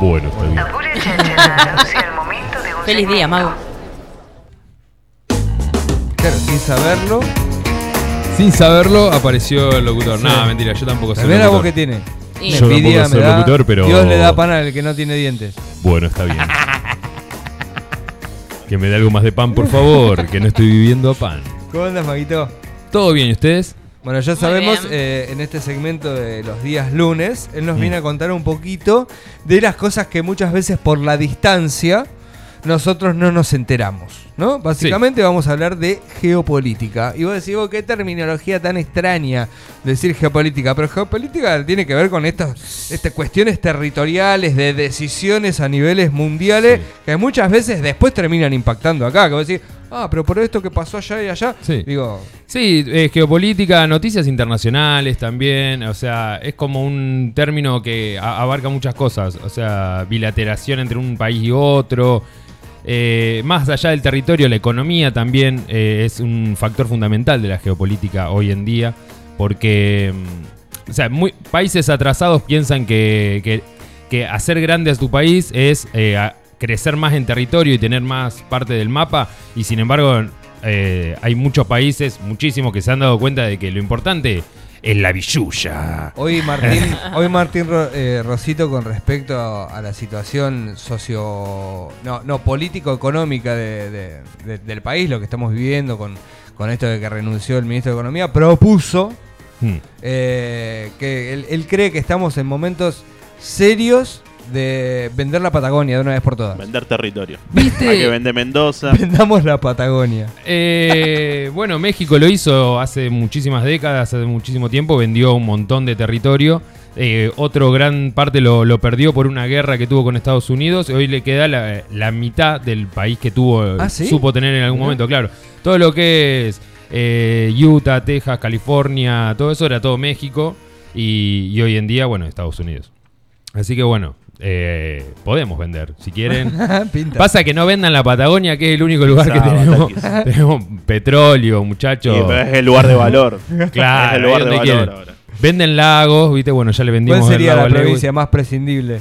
Bueno, está bien. Feliz día, mago. Claro, sin saberlo. Sin saberlo apareció el locutor. Sí. No, mentira, yo tampoco la voz locutor. que tiene. Sí. Yo tampoco soy me da. locutor, pero- Dios le da pan al que no tiene dientes. Bueno, está bien. que me dé algo más de pan, por favor, que no estoy viviendo a pan. ¿Cómo andas, Maguito? ¿Todo bien y ustedes? Bueno, ya sabemos, eh, en este segmento de los días lunes, él nos Mm. viene a contar un poquito de las cosas que muchas veces por la distancia nosotros no nos enteramos, ¿no? Básicamente vamos a hablar de geopolítica. Y vos decís, "Oh, qué terminología tan extraña decir geopolítica, pero geopolítica tiene que ver con estas, estas cuestiones territoriales, de decisiones a niveles mundiales, Sí. que muchas veces después terminan impactando acá, que vos decís, ah, pero por esto que pasó allá y allá, Sí. digo, Sí, eh, geopolítica, noticias internacionales también, o sea, es como un término que abarca muchas cosas, o sea, bilateración entre un país y otro, eh, más allá del territorio, la economía también eh, es un factor fundamental de la geopolítica hoy en día, porque, mm, o sea, muy- países atrasados piensan que, que- que hacer grande a tu país es eh, a- crecer más en territorio y tener más parte del mapa, y sin embargo eh, hay muchos países, muchísimos, que se han dado cuenta de que lo importante es la billulla. Hoy Martín, hoy Martín eh, Rosito con respecto a, a la situación socio, no, no político-económica de- de- de- del país, lo que estamos viviendo con, con esto de que renunció el ministro de Economía, propuso Hmm. eh, que él, él cree que estamos en momentos serios de vender la Patagonia de una vez por todas. Vender territorio. ¿Viste? Hay que vender Mendoza. Vendamos la Patagonia. Eh, bueno, México lo hizo hace muchísimas décadas, hace muchísimo tiempo, vendió un montón de territorio. Eh, otro gran parte lo, lo perdió por una guerra que tuvo con Estados Unidos. Hoy le queda la, la mitad del país que tuvo, ¿Ah, sí? supo tener en algún momento, claro. Todo lo que es eh, Utah, Texas, California, todo eso era todo México. Y, y hoy en día, bueno, Estados Unidos. Así que bueno, eh, podemos vender, si quieren. Pasa que no vendan la Patagonia, que es el único lugar que tenemos. tenemos petróleo, Sí, muchachos. pero es el lugar de valor. Claro, es el lugar de valor ahora. Venden lagos, viste, bueno, ya le vendimos ¿Cuál el sería lago la provincia más prescindible?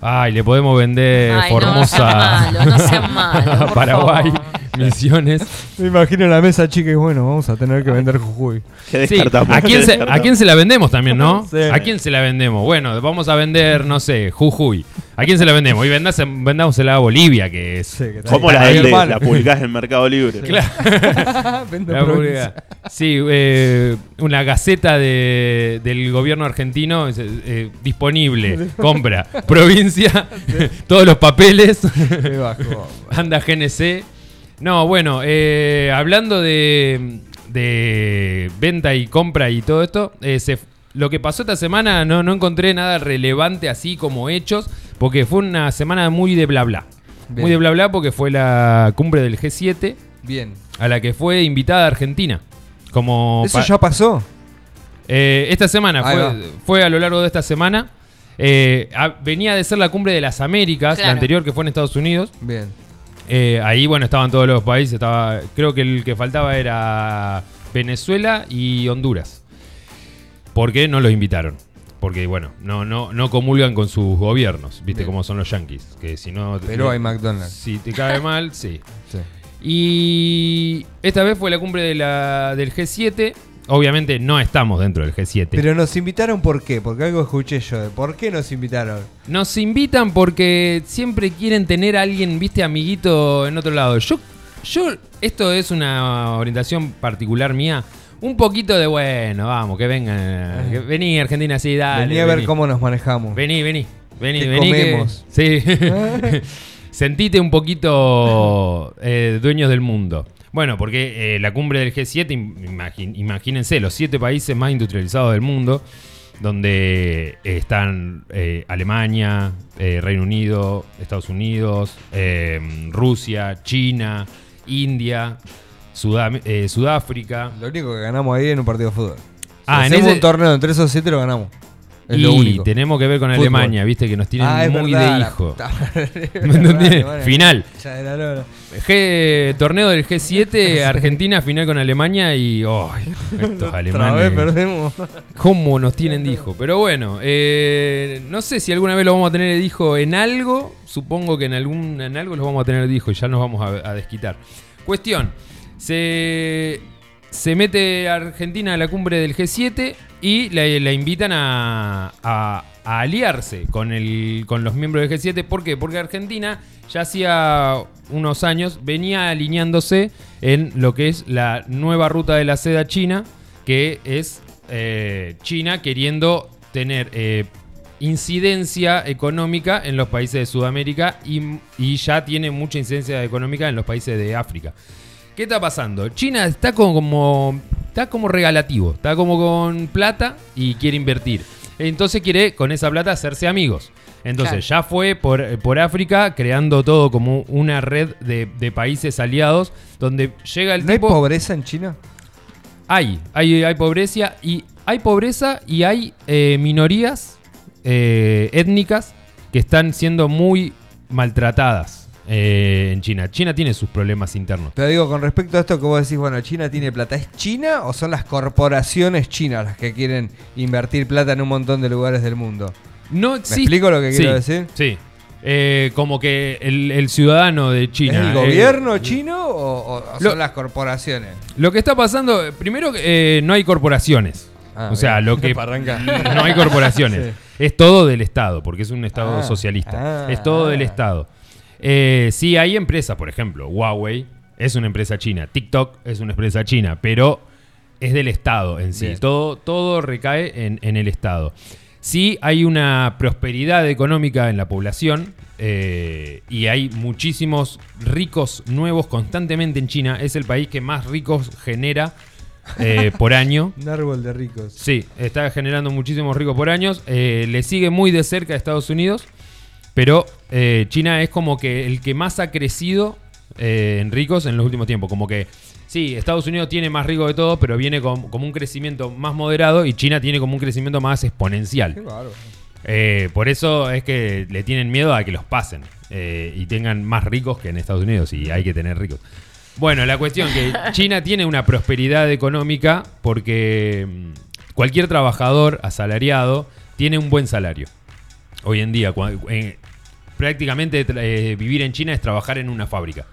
Ay, le podemos vender Ay, no, Formosa sean malo, no sean malo, a por Paraguay, favor. Misiones. Me imagino la mesa chica y bueno, vamos a tener que vender Jujuy. ¿Qué Sí? ¿a, quién ¿Qué se? ¿A quién se la vendemos también, no? Sí. ¿A quién se la vendemos? Bueno, vamos a vender, no sé, Jujuy. ¿A quién se la vendemos? Y vendás- vendámosela a Bolivia, que es... Sí, que ¿Cómo la hermano. La publicás en Mercado Libre. Claro. Vendo La. Sí, eh, una gaceta de- del gobierno argentino es, eh, disponible. Compra. Provincia. todos los papeles. Qué bajo. Anda GNC. No, bueno, eh, hablando de, de venta y compra y todo esto, eh, se- lo que pasó esta semana no, no encontré nada relevante así como hechos, porque fue una semana muy de bla bla. Bien. Muy de bla bla porque fue la cumbre del G7 Bien. a la que fue invitada Argentina. Como ¿Eso pa- ya pasó? Eh, esta semana, fue, fue a lo largo de esta semana. Eh, a- venía de ser la cumbre de las Américas, la anterior que fue en Estados Unidos. Bien. Eh, ahí, bueno, estaban todos los países. Estaba, creo que el que faltaba era Venezuela y Honduras. ¿Por qué no los invitaron? Porque, bueno, no, no, no comulgan con sus gobiernos. ¿Viste Bien. cómo son los yankees? Que si no. Pero hay McDonald's. Si te cae mal, sí. Sí. Y esta vez fue la cumbre de la, del G7. Obviamente no estamos dentro del G7. Pero nos invitaron ¿por qué? Porque algo escuché yo. de ¿Por qué nos invitaron? Nos invitan porque siempre quieren tener a alguien, viste, amiguito en otro lado. Yo, yo, esto es una orientación particular mía. Un poquito de bueno, vamos, que vengan. que- vení, Argentina, sí, dale. Vení a ver vení. cómo nos manejamos. Vení, vení. Vení, ¿Qué vení. que- comemos? sí. Sentite un poquito eh, dueños del mundo. Bueno, porque eh, la cumbre del G7, im- imagi- imagínense, los siete países más industrializados del mundo, donde eh, están eh, Alemania, eh, Reino Unido, Estados Unidos, eh, Rusia, China, India, Sudam- eh, Sudáfrica. Lo único que ganamos ahí en un partido de fútbol. Si Ah, en ese- un torneo entre esos siete lo ganamos. Es lo y único. tenemos que ver con Fútbol. Alemania, viste, que nos tienen Ah, muy verdad, de la hijo. puta madre, es ¿Me entendés? verdad. Final. G, torneo del G7, Argentina final con Alemania y. ¡ay! estos Otra vez alemanes. perdemos. ¿Cómo nos tienen de hijo? Pero bueno, eh, no sé si alguna vez lo vamos a tener de hijo en algo. Supongo que en, algún, en algo lo vamos a tener de hijo y ya nos vamos a, a desquitar. Cuestión: se, se mete Argentina a la cumbre del G7 y la, la invitan a, a- a aliarse con, el, con los miembros del G7. ¿Por qué? Porque Argentina ya hacía unos años venía alineándose en lo que es la nueva ruta de la seda china, que es eh, China queriendo tener eh, incidencia económica en los países de Sudamérica y, y ya tiene mucha incidencia económica en los países de África. ¿Qué está pasando? China está como, como- está como regalativo, está como con plata y quiere invertir. Entonces quiere con esa plata hacerse amigos. Entonces ya fue por, por África creando todo como una red de, de países aliados donde llega el ¿No hay pobreza en China? Hay, hay, hay pobreza y hay pobreza y hay eh, minorías eh, étnicas que están siendo muy maltratadas eh, en China. China tiene sus problemas internos. Pero digo, con respecto a esto que vos decís, bueno, China tiene plata, ¿es China o son las corporaciones chinas las que quieren invertir plata en un montón de lugares del mundo? No existe- explico lo que quiero Sí, decir? Sí. Eh, como que el, el ciudadano de China. ¿Es el eh, gobierno chino o, o- o lo- son las corporaciones? lo que está pasando, primero eh, no hay corporaciones. Ah, o sea, bien. lo que no hay corporaciones. Sí. Es todo del Estado, porque es un Estado Ah, socialista. ah, es todo del. Estado. Eh, sí, hay empresas, por ejemplo, Huawei es una empresa china, TikTok es una empresa china, pero es del Estado en sí. Bien. Todo, todo recae en, en el Estado. Sí hay una prosperidad económica en la población eh, y hay muchísimos ricos nuevos constantemente en China. Es el país que más ricos genera eh, por año. Un árbol de ricos. Sí, está generando muchísimos ricos por años. Eh, le sigue muy de cerca a Estados Unidos. Pero eh, China es como que el que más ha crecido eh, en ricos en los últimos tiempos. Como que, sí, Estados Unidos tiene más rico de todo, pero viene con, como un crecimiento más moderado y China tiene como un crecimiento más Qué exponencial. bárbaro. Eh, por eso es que le tienen miedo a que los pasen eh, y tengan más ricos que en Estados Unidos y hay que tener ricos. Bueno, la cuestión que China tiene una prosperidad económica porque mm, cualquier trabajador asalariado tiene un buen salario. Hoy en día, prácticamente eh, vivir en China es trabajar en una fábrica.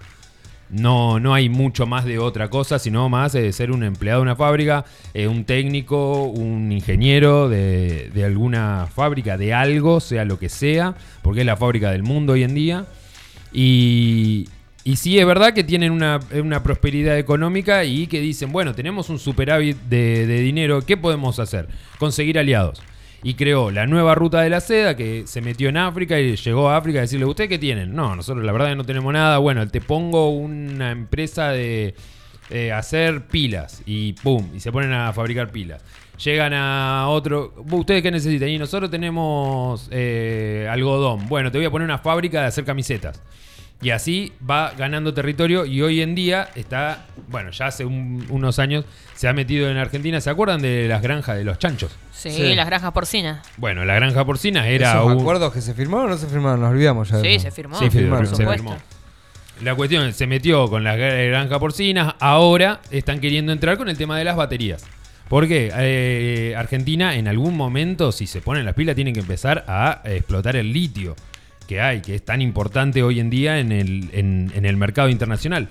No, no hay mucho más de otra cosa, sino más eh, ser un empleado de una fábrica, eh, un técnico, un ingeniero de, de alguna fábrica, de algo, sea lo que sea, porque es la fábrica del mundo hoy en día. Y, sí, es verdad que tienen una, prosperidad económica y que dicen, bueno, tenemos un superávit de, de dinero, ¿qué podemos hacer? Conseguir aliados. Y creó la nueva ruta de la seda que se metió en África y llegó a África a decirle, ¿usted qué tienen? No, nosotros la verdad no tenemos nada. Bueno, te pongo una empresa de eh, hacer pilas y pum, y se ponen a fabricar pilas. Llegan a otro, ¿ustedes qué necesitan? Y nosotros tenemos eh, algodón. Bueno, te voy a poner una fábrica de hacer camisetas. Y así va ganando territorio y hoy en día está, bueno, ya hace un- unos años se ha metido en Argentina. ¿Se acuerdan de las granjas de los chanchos? Sí, Sí. las granjas porcinas. Bueno, la granja porcina era ¿Esos un- acuerdos que se firmaron o no se firmaron? Nos olvidamos ya. de Sí, eso. se firmó. Sí, firmó, por se supuesto. firmó. La cuestión se metió con las gra- granja porcinas, ahora están queriendo entrar con el tema de las baterías. Porque eh, Argentina en algún momento, si se ponen las pilas, tienen que empezar a explotar el litio que hay, que es tan importante hoy en día en el, en- en el mercado internacional.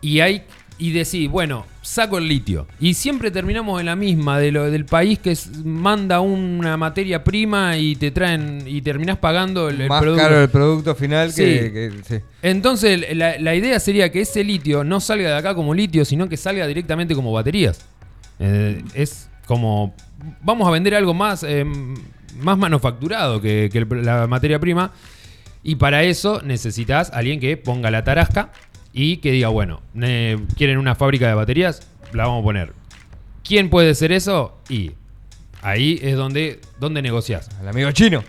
Y hay y decir, bueno, saco el litio. Y siempre terminamos en la misma de lo, del país que es- manda una materia prima y te traen y terminás pagando el, el Más producto. caro el producto final Sí. que, que- sí. Entonces, la, la idea sería que ese litio no salga de acá como litio, sino que salga directamente como baterías. Eh, es como. Vamos a vender algo más, eh, más manufacturado que, que el- la materia prima. Y para eso necesitas alguien que ponga la tarasca y que diga, bueno, eh, ¿quieren una fábrica de baterías? La vamos a poner. ¿Quién puede ser eso? Y ahí es donde, donde negociás. El amigo chino.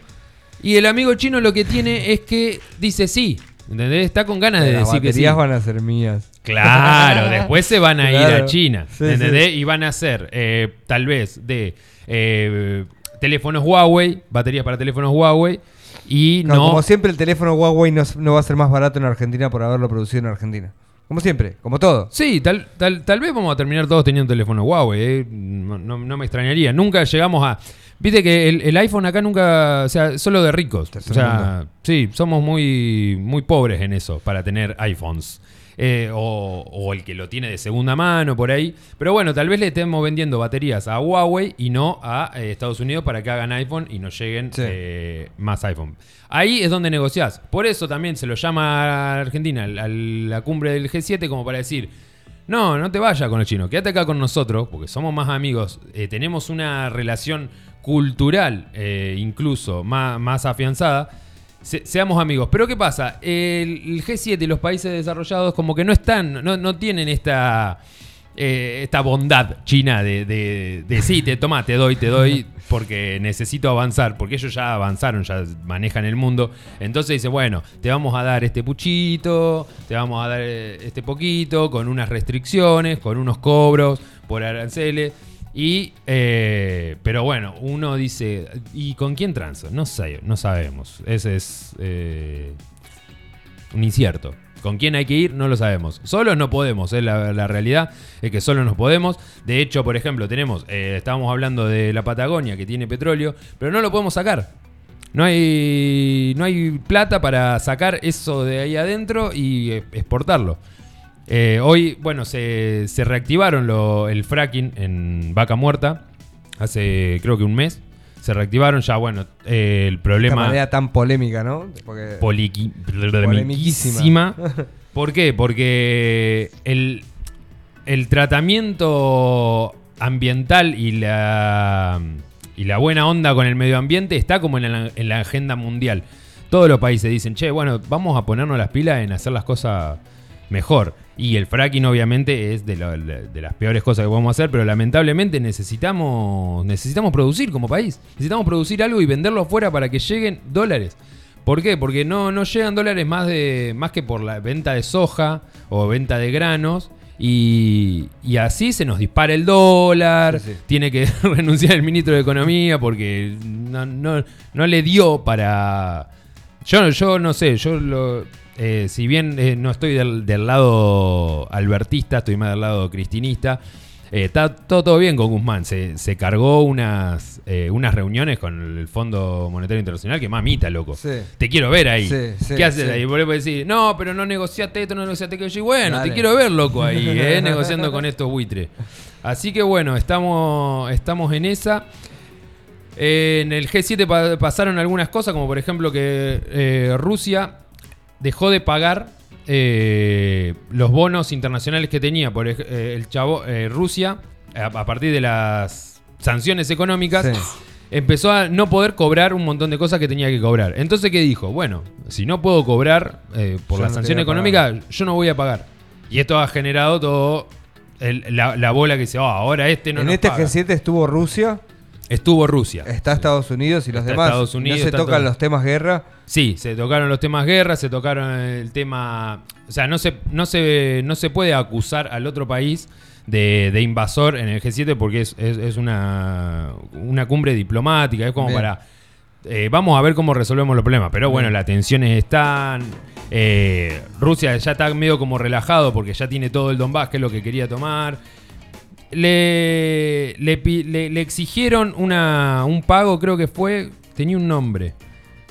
Y el amigo chino lo que tiene es que dice sí. ¿Entendés? Está con ganas de Las decir que sí. baterías van a ser mías. Claro, después se van a ir a China. Sí, ¿Entendés? sí. Y van a hacer, eh, tal vez, de. eh, teléfonos Huawei, baterías para teléfonos Huawei. Y Claro, no. Como siempre, el teléfono Huawei no, no va a ser más barato en Argentina por haberlo producido en Argentina. Como siempre, como todo. Sí, tal, tal, tal vez vamos a terminar todos teniendo teléfono Huawei. eh. No, no- no me extrañaría. Nunca llegamos a. Viste que el, el iPhone acá nunca. O sea, solo de ricos. O sea, sí, somos muy, muy pobres en eso para tener iPhones. Eh, o, o el que lo tiene de segunda mano por ahí. Pero bueno, tal vez le estemos vendiendo baterías a Huawei y no a eh, Estados Unidos para que hagan iPhone y nos lleguen Sí. eh, más iPhone. Ahí es donde negociás. Por eso también se lo llama a Argentina a la cumbre del G7 como para decir, no, no te vayas con los chinos, quédate acá con nosotros, porque somos más amigos, eh, tenemos una relación cultural eh, incluso más, más afianzada. Se- seamos amigos. Pero ¿qué pasa? El, el G7 y los países desarrollados como que no están, no, no tienen esta, eh, esta bondad china de, de, de sí, te toma, te doy, te doy, porque necesito avanzar, porque ellos ya avanzaron, ya manejan el mundo. Entonces dice, bueno, te vamos a dar este puchito, te vamos a dar eh, este poquito, con unas restricciones, con unos cobros por aranceles. Y, eh, pero bueno, uno dice, ¿y con quién transo? No sé, no sabemos. Ese es eh, un incierto. ¿Con quién hay que ir? No lo sabemos. Solo no podemos, es la, realidad es que solo nos podemos. De hecho, por ejemplo, tenemos, eh, estábamos hablando de la Patagonia que tiene petróleo, pero no lo podemos sacar. No hay, no hay plata para sacar eso de ahí adentro y eh, exportarlo. Eh, hoy, bueno, se, se reactivaron lo- el fracking en Vaca Muerta hace creo que un mes. Se reactivaron ya, bueno, eh, el De problema manera tan polémica, ¿no? Porque poliqui- Polemiquísima. polemiquísima. ¿Por qué? Porque el, el tratamiento ambiental y la, y la buena onda con el medio ambiente está como en la, en la agenda mundial. Todos los países dicen, che, bueno, vamos a ponernos las pilas en hacer las cosas mejor. Y el fracking obviamente es de, lo- de las peores cosas que podemos hacer, pero lamentablemente necesitamos, necesitamos producir como país. Necesitamos producir algo y venderlo afuera para que lleguen dólares. ¿Por qué? Porque no, no llegan dólares más, de, más que por la venta de soja o venta de granos. Y, y así se nos dispara el dólar. Sí, sí. Tiene que renunciar el ministro de Economía porque no, no- no le dio para... Yo, yo no sé, yo lo, eh, si bien eh, no estoy del, del lado albertista, estoy más del lado cristinista, eh, está todo, todo bien con Guzmán. Se, se cargó unas, unas reuniones con el Fondo Monetario Internacional que mamita, loco. Sí. Te quiero ver ahí. Sí, sí, ¿Qué haces ahí? A decir, no, pero no negociaste esto, no negociaste aquello. Y bueno, Dale. te quiero ver, loco, ahí, negociando con estos buitres. Así que bueno, estamos, estamos en esa. En el G7 pa- pasaron algunas cosas, como por ejemplo que Rusia dejó de pagar eh, los bonos internacionales que tenía. Por eh, el chavo, eh, Rusia, a, a partir de las sanciones económicas, Sí. empezó a no poder cobrar un montón de cosas que tenía que cobrar. Entonces, ¿qué dijo? Bueno, si no puedo cobrar eh, por Yo la no sanción económica, yo no voy a pagar. Y esto ha generado todo el- la, la bola que dice, "Oh, ahora este no en nos este paga". G7 estuvo Rusia, Estuvo Rusia. está Estados Unidos y los Está demás. Estados Unidos, no se tocan todo. los temas guerra. Sí, se tocaron los temas guerra, se tocaron el tema. O sea, no se, no se, no se puede acusar al otro país de, de invasor en el G7 porque es, es- es una, una cumbre diplomática, es como Bien. para. eh, vamos a ver cómo resolvemos los problemas. Pero bueno, las tensiones están. eh, Rusia ya está medio como relajado porque ya tiene todo el Donbass, que es lo que quería tomar. Le, le, le- le exigieron una, un pago, creo que fue. Tenía un nombre.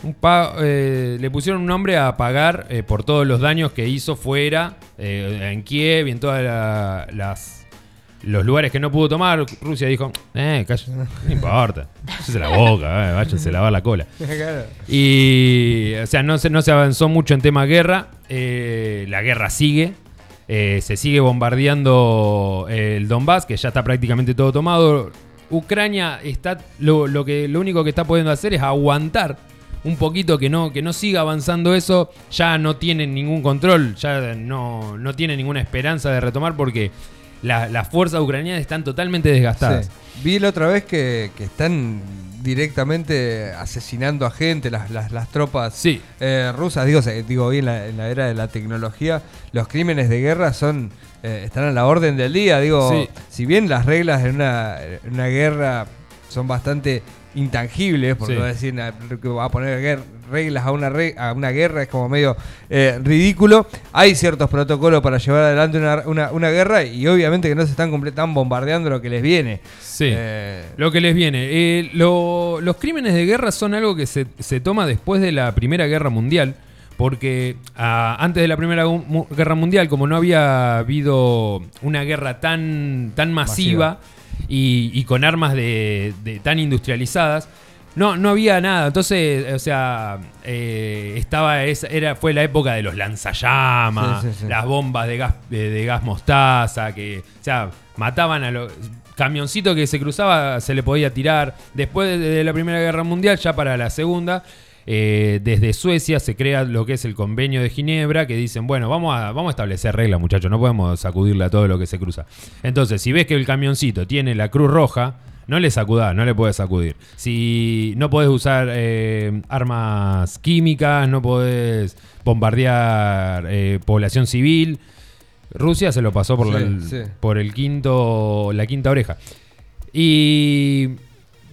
Un eh, le pusieron un nombre a pagar eh, por todos los daños que hizo fuera, eh, en Kiev y en todos las los lugares que no pudo tomar. Rusia dijo, eh, cállate, no importa, cállese la boca, eh, váyanse a lavar la cola. Y, o sea, no se, no se avanzó mucho en tema guerra. eh, la guerra sigue. Eh, se sigue bombardeando eh, el Donbass, que ya está prácticamente todo tomado. Ucrania está. Lo, lo que, lo único que está pudiendo hacer es aguantar un poquito que no, que no siga avanzando eso. Ya no tienen ningún control. Ya no, no tienen ninguna esperanza de retomar porque la- las fuerzas ucranianas están totalmente desgastadas. Vi la otra vez que, que están directamente asesinando a gente, las, las, las tropas Sí. eh, rusas. Digo, digo hoy en la, en la era de la tecnología, los crímenes de guerra son eh, están a la orden del día. Digo, Sí. si bien las reglas en una, en una guerra son bastante intangibles, porque Sí. decir que va a poner guer- reglas a una, re- a una guerra, es como medio eh, ridículo. Hay ciertos protocolos para llevar adelante una, una- una guerra y obviamente que no se están están bombardeando lo que les viene. Sí. Eh, Lo que les viene. Eh, lo- los crímenes de guerra son algo que se, se toma después de la Primera Guerra Mundial. Porque ah, antes de la Primera Guerra Mundial, como no había habido una guerra tan, tan masiva, Y, y con armas de, de tan industrializadas, no, no había nada. Entonces, o sea, eh, estaba esa, era, fue la época de los lanzallamas, Sí, sí, sí. las bombas de gas, de, de gas mostaza, que, o sea, mataban a los camioncitos que se cruzaba, se le podía tirar. Después de, de la Primera Guerra Mundial, ya para la Segunda, eh, desde Suecia se crea lo que es el convenio de Ginebra, que dicen, bueno, vamos a, vamos a establecer reglas, muchachos, no podemos sacudirle a todo lo que se cruza. Entonces, si ves que el camioncito tiene la cruz roja, no le sacudás, no le puedes sacudir. Si no podés usar eh, armas químicas, no podés bombardear eh, población civil. Rusia se lo pasó por, Sí, el- sí. por el quinto, la quinta oreja. Y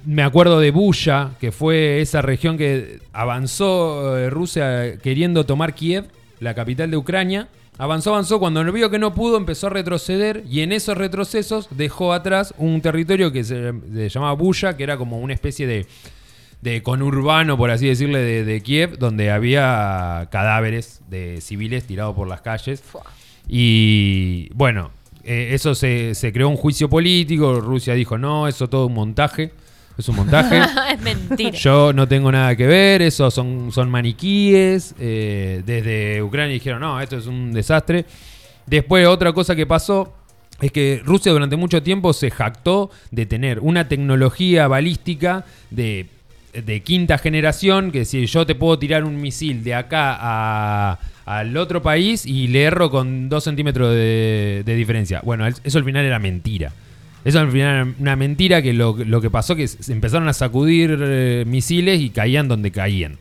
me acuerdo de Buya, que fue esa región que avanzó eh, Rusia queriendo tomar Kiev, la capital de Ucrania. Avanzó, avanzó, cuando vio que no pudo empezó a retroceder y en esos retrocesos dejó atrás un territorio que se, se llamaba Buya, que era como una especie de, de conurbano, por así decirle, de, de Kiev, donde había cadáveres de civiles tirados por las calles. Y bueno, eh, eso se, se creó un juicio político, Rusia dijo, no, eso todo un montaje, es un montaje. es mentira. Yo no tengo nada que ver, eso son, son maniquíes. eh, desde Ucrania dijeron, no, esto es un desastre. Después otra cosa que pasó es que Rusia durante mucho tiempo se jactó de tener una tecnología balística de, de quinta generación, que si yo te puedo tirar un misil de acá a- al otro país y le erro con dos centímetros de, de diferencia. Bueno, eso al final era mentira. Eso al final era una mentira que lo, lo que pasó que se empezaron a sacudir eh, misiles y caían donde caían.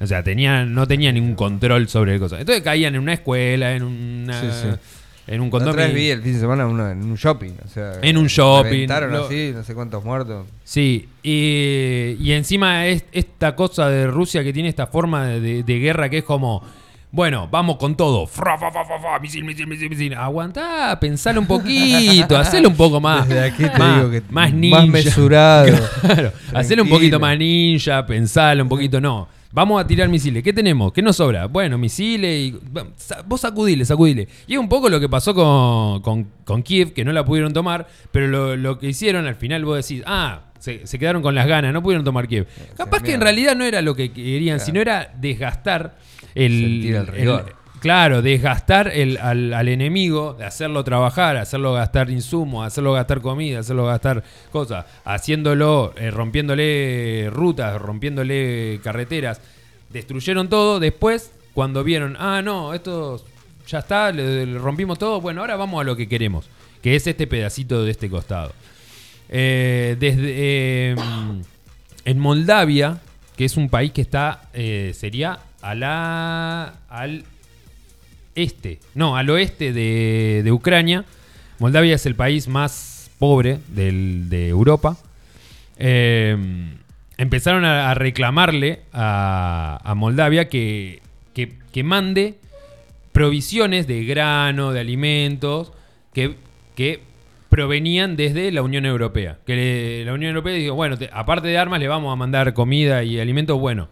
O sea, tenían, no tenían ningún control sobre cosas. Entonces caían en una escuela, en una, Sí, sí. en un la otra condominio. vi el fin de semana uno en un shopping. O sea, En un shopping, lo- así, no sé cuántos muertos. Sí, y, y encima es esta cosa de Rusia que tiene esta forma de, de- de guerra que es como, bueno, vamos con todo. Fra, fa, fa, fa, misil, misil, misil, misil. Aguantá, pensalo un poquito, hacelo un poco más. Desde aquí te más, digo que más más ninja. mesurado. Claro, hacelo un poquito más ninja, pensalo un poquito, no. Vamos a tirar misiles. ¿Qué tenemos? ¿Qué nos sobra? Bueno, misiles y. Vos sacudile, sacudile. Y es un poco lo que pasó con, con, con Kiev, que no la pudieron tomar, pero lo, lo que hicieron al final vos decís, ah, se, se quedaron con las ganas, no pudieron tomar Kiev. Capaz que en realidad no era lo que querían, Claro. sino era desgastar el. Sentir el rigor. Claro, desgastar el, al, al enemigo, de hacerlo trabajar, hacerlo gastar insumos, hacerlo gastar comida, hacerlo gastar cosas, haciéndolo, eh, rompiéndole rutas, rompiéndole carreteras. Destruyeron todo. Después, cuando vieron, ah, no, esto ya está, le, le rompimos todo, bueno, ahora vamos a lo que queremos, que es este pedacito de este costado. Eh, desde eh, en Moldavia, que es un país que está, sería a la, al este, no, al oeste de, de Ucrania. Moldavia es el país más pobre del- de Europa. Eh, empezaron a, reclamarle a, a Moldavia que, que, que mande provisiones de grano, de alimentos, que, que provenían desde la Unión Europea. Que le- la Unión Europea dijo, bueno, te- aparte de armas le vamos a mandar comida y alimentos, bueno.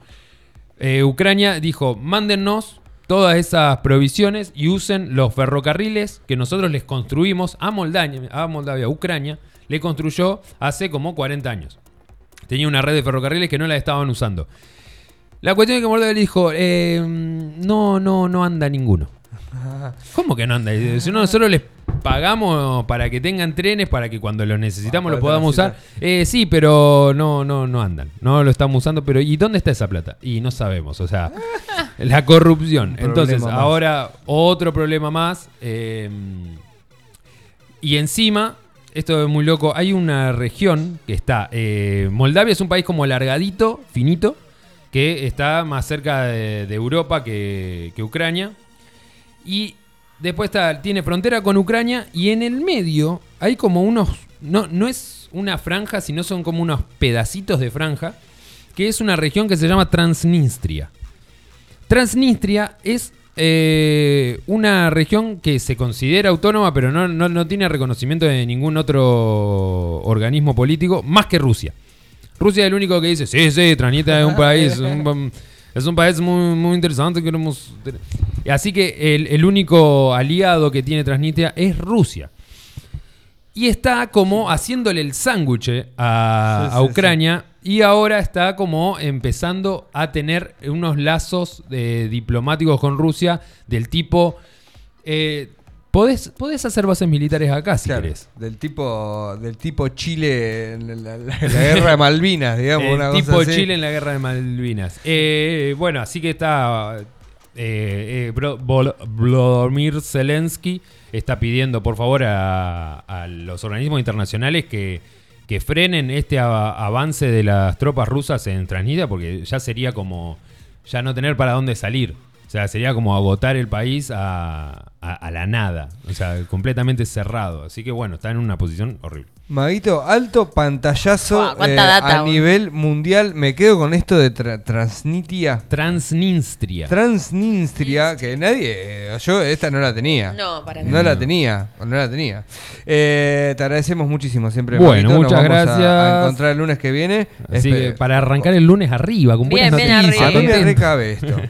Eh, Ucrania dijo, mándennos todas esas provisiones y usen los ferrocarriles que nosotros les construimos a Moldavia, a Moldavia, Ucrania, le construyó hace como 40 años. Tenía una red de ferrocarriles que no la estaban usando. La cuestión es que Moldavia le dijo, eh, no, no, no anda ninguno. ¿Cómo que no anda? Si no, nosotros les pagamos para que tengan trenes, para que cuando los necesitamos Ah, lo para podamos usar. Eh, sí, pero no, no, no andan. No lo estamos usando. Pero ¿y dónde está esa plata? Y no sabemos. O sea, la corrupción. Un Entonces, ahora otro problema más. eh, y encima, esto es muy loco, hay una región que está... eh, Moldavia es un país como alargadito, finito, que está más cerca de, de Europa que, que Ucrania. Y después está, tiene frontera con Ucrania y en el medio hay como unos... No, no es una franja, sino son como unos pedacitos de franja, que es una región que se llama Transnistria. Transnistria es eh, una región que se considera autónoma, pero no, no- no tiene reconocimiento de ningún otro organismo político, más que Rusia. Rusia es el único que dice, sí, sí, Transnistria es un país, un- es un país muy, muy interesante, queremos... Así que el, el único aliado que tiene Transnistria es Rusia. Y está como haciéndole el sándwich a, Sí, a sí, Ucrania. y ahora está como empezando a tener unos lazos eh, diplomáticos con Rusia del tipo... eh, podés, podés hacer bases militares acá si Claro, querés. del tipo del tipo Chile en la, la- la guerra de Malvinas, digamos, El una cosa tipo así. Chile en la guerra de Malvinas. Eh, bueno, así que está. eh, eh, Zelensky está pidiendo, por favor, a, a los organismos internacionales que, que frenen este a- avance de las tropas rusas en Transnistria, porque ya sería como. Ya no tener para dónde salir. O sea, sería como agotar el país a, a- a la nada. O sea, completamente cerrado. Así que bueno, está en una posición horrible. Maguito, alto pantallazo eh, data, a nivel mundial. Me quedo con esto de tra- Transnistria. Transnistria. Transnistria, que nadie. eh, Yo esta no la tenía. No, para No nada. la tenía, no la tenía. Eh, te agradecemos muchísimo siempre. Bueno, Maguito. Nos muchas vamos a- gracias. A, encontrar el lunes que viene. Así Espe- que para arrancar el lunes arriba, con buenas Bien, bien noticias. arriba. ¿A dónde recabe esto?